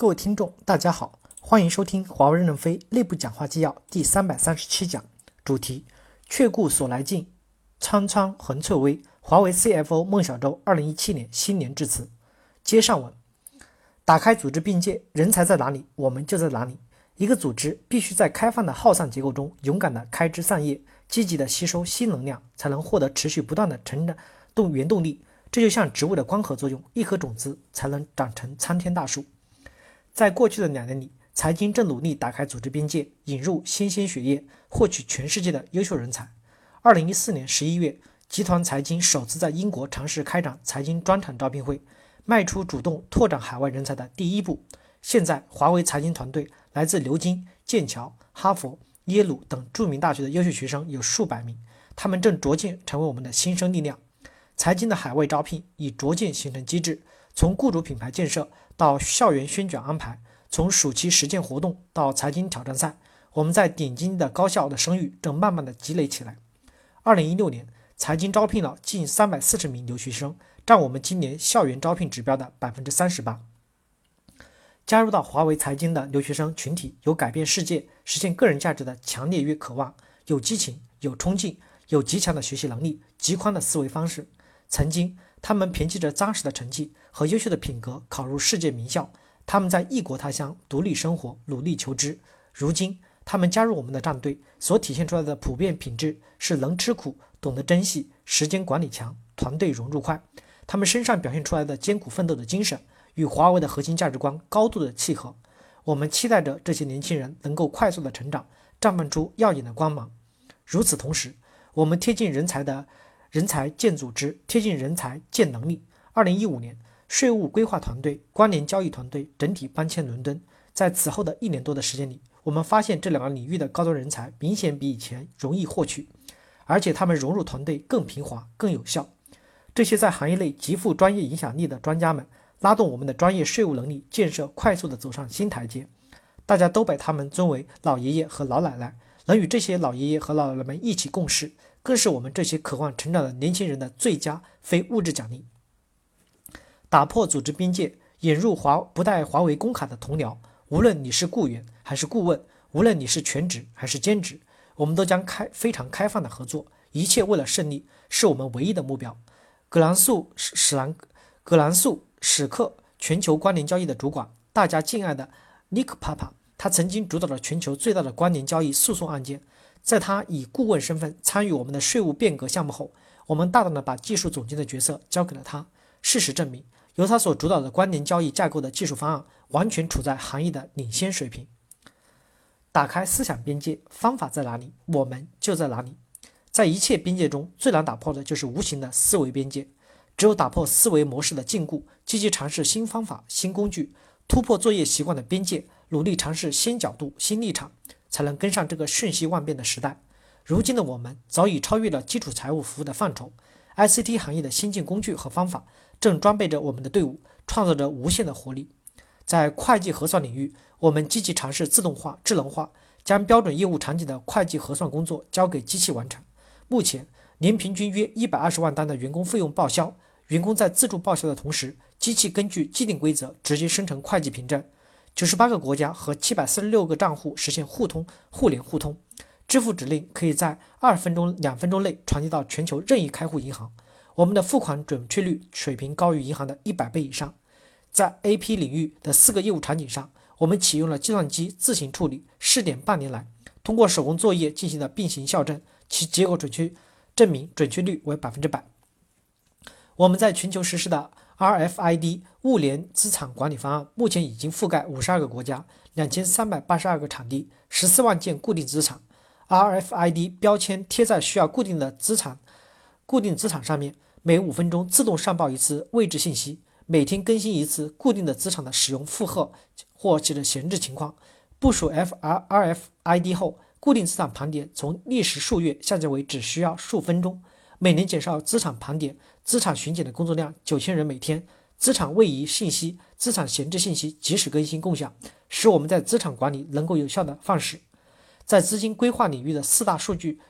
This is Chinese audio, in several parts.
各位听众，大家好，欢迎收听华为任正非内部讲话纪要第三百三十七讲，主题：却顾所来径，苍苍横翠微。华为 CFO 孟小舟二零一七年新年致辞。接上文，打开组织边界，人才在哪里，我们就在哪里。一个组织必须在开放的耗散结构中勇敢地开枝散叶，积极地吸收新能量，才能获得持续不断的成长动原动力。这就像植物的光合作用，一颗种子才能长成参天大树。在过去的两年里，财经正努力打开组织边界，引入新鲜血液，获取全世界的优秀人才。二零一四年十一月，集团财经首次在英国尝试开展财经专场招聘会，迈出主动拓展海外人才的第一步。现在，华为财经团队来自牛津、剑桥、哈佛、耶鲁等著名大学的优秀学生有数百名，他们正逐渐成为我们的新生力量。财经的海外招聘已逐渐形成机制，从雇主品牌建设到校园宣讲安排，从暑期实践活动到财经挑战赛，我们在顶尖的高校的声誉正慢慢的积累起来。二零一六年，财经招聘了近三百四十名留学生，占我们今年校园招聘指标的百分之三十八。加入到华为财经的留学生群体，有改变世界、实现个人价值的强烈与渴望，有激情、有冲劲、有极强的学习能力、极宽的思维方式。曾经，他们凭借着扎实的成绩和优秀的品格考入世界名校。他们在异国他乡独立生活，努力求知。如今，他们加入我们的战队，所体现出来的普遍品质是能吃苦、懂得珍惜、时间管理强、团队融入快。他们身上表现出来的艰苦奋斗的精神，与华为的核心价值观高度的契合。我们期待着这些年轻人能够快速的成长，绽放出耀眼的光芒。与此同时，我们贴近人才的。人才建组织，贴近人才建能力。二零一五年，税务规划团队、关联交易团队整体搬迁伦敦。在此后的一年多的时间里，我们发现这两个领域的高端人才明显比以前容易获取，而且他们融入团队更平滑、更有效。这些在行业内极富专业影响力的专家们，拉动我们的专业税务能力建设快速地走上新台阶。大家都把他们尊为老爷爷和老奶奶，能与这些老爷爷和老奶奶们一起共事。更是我们这些渴望成长的年轻人的最佳非物质奖励。打破组织边界，引入华不带华为工卡的同僚，无论你是雇员还是顾问，无论你是全职还是兼职，我们都将开非常开放的合作，一切为了胜利，是我们唯一的目标。葛兰素史史兰葛兰素史克全球关联交易的主管，大家敬爱的尼克帕帕，他曾经主导了全球最大的关联交易诉讼案件。在他以顾问身份参与我们的税务变革项目后，我们大胆地把技术总监的角色交给了他。事实证明，由他所主导的关联交易架构的技术方案，完全处在行业的领先水平。打开思想边界，方法在哪里，我们就在哪里。在一切边界中最难打破的就是无形的思维边界。只有打破思维模式的禁锢，积极尝试新方法、新工具，突破作业习惯的边界，努力尝试新角度、新立场。才能跟上这个瞬息万变的时代。如今的我们早已超越了基础财务服务的范畴，ICT 行业的先进工具和方法正装备着我们的队伍，创造着无限的活力。在会计核算领域，我们积极尝试自动化、智能化，将标准业务场景的会计核算工作交给机器完成。目前，年平均约一百二十万单的员工费用报销，员工在自助报销的同时，机器根据既定规则直接生成会计凭证。九十八个国家和七百四十六个账户实现互通、互联互通，支付指令可以在二分钟、两分钟内传递到全球任意开户银行。我们的付款准确率水平高于银行的一百倍以上。在 AP 领域的四个业务场景上，我们启用了计算机自行处理，试点半年来，通过手工作业进行的并行校正，其结果准确证明准确率为百分之百。我们在全球实施的。RFID 物联资产管理方案目前已经覆盖五十二个国家、两千三百八十二个场地、十四万件固定资产。RFID 标签贴在需要固定的资产、固定资产上面，每五分钟自动上报一次位置信息，每天更新一次固定的资产的使用负荷或其的闲置情况。部署 FRRFID 后，固定资产盘点从历时数月下降为只需要数分钟。每年减少资产盘点、资产巡检的工作量九千人每天，资产位移信息、资产闲置信息及时更新共享，使我们在资产管理能够有效的放矢。在资金规划领域的四大数据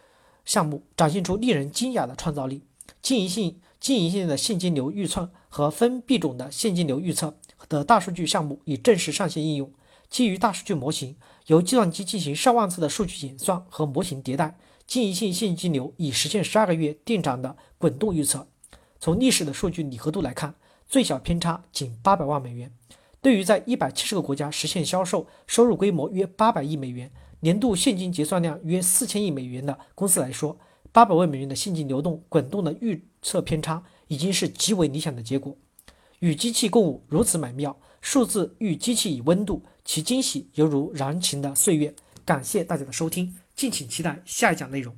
项目展现出令人惊讶的创造力：经营性、经营性的现金流预测和分币种的现金流预测，的大数据项目已正式上线应用。基于大数据模型，由计算机进行上万次的数据演算和模型迭代，经营性现金流已实现十二个月店长的滚动预测。从历史的数据拟合度来看，最小偏差仅八百万美元。对于在一百七十个国家实现销售收入规模约八百亿美元、年度现金结算量约四千亿美元的公司来说，八百万美元的现金流动滚动的预测偏差已经是极为理想的结果。与机器共舞如此美妙，数字与机器以温度，其惊喜犹如燃情的岁月。感谢大家的收听，敬请期待下一讲内容。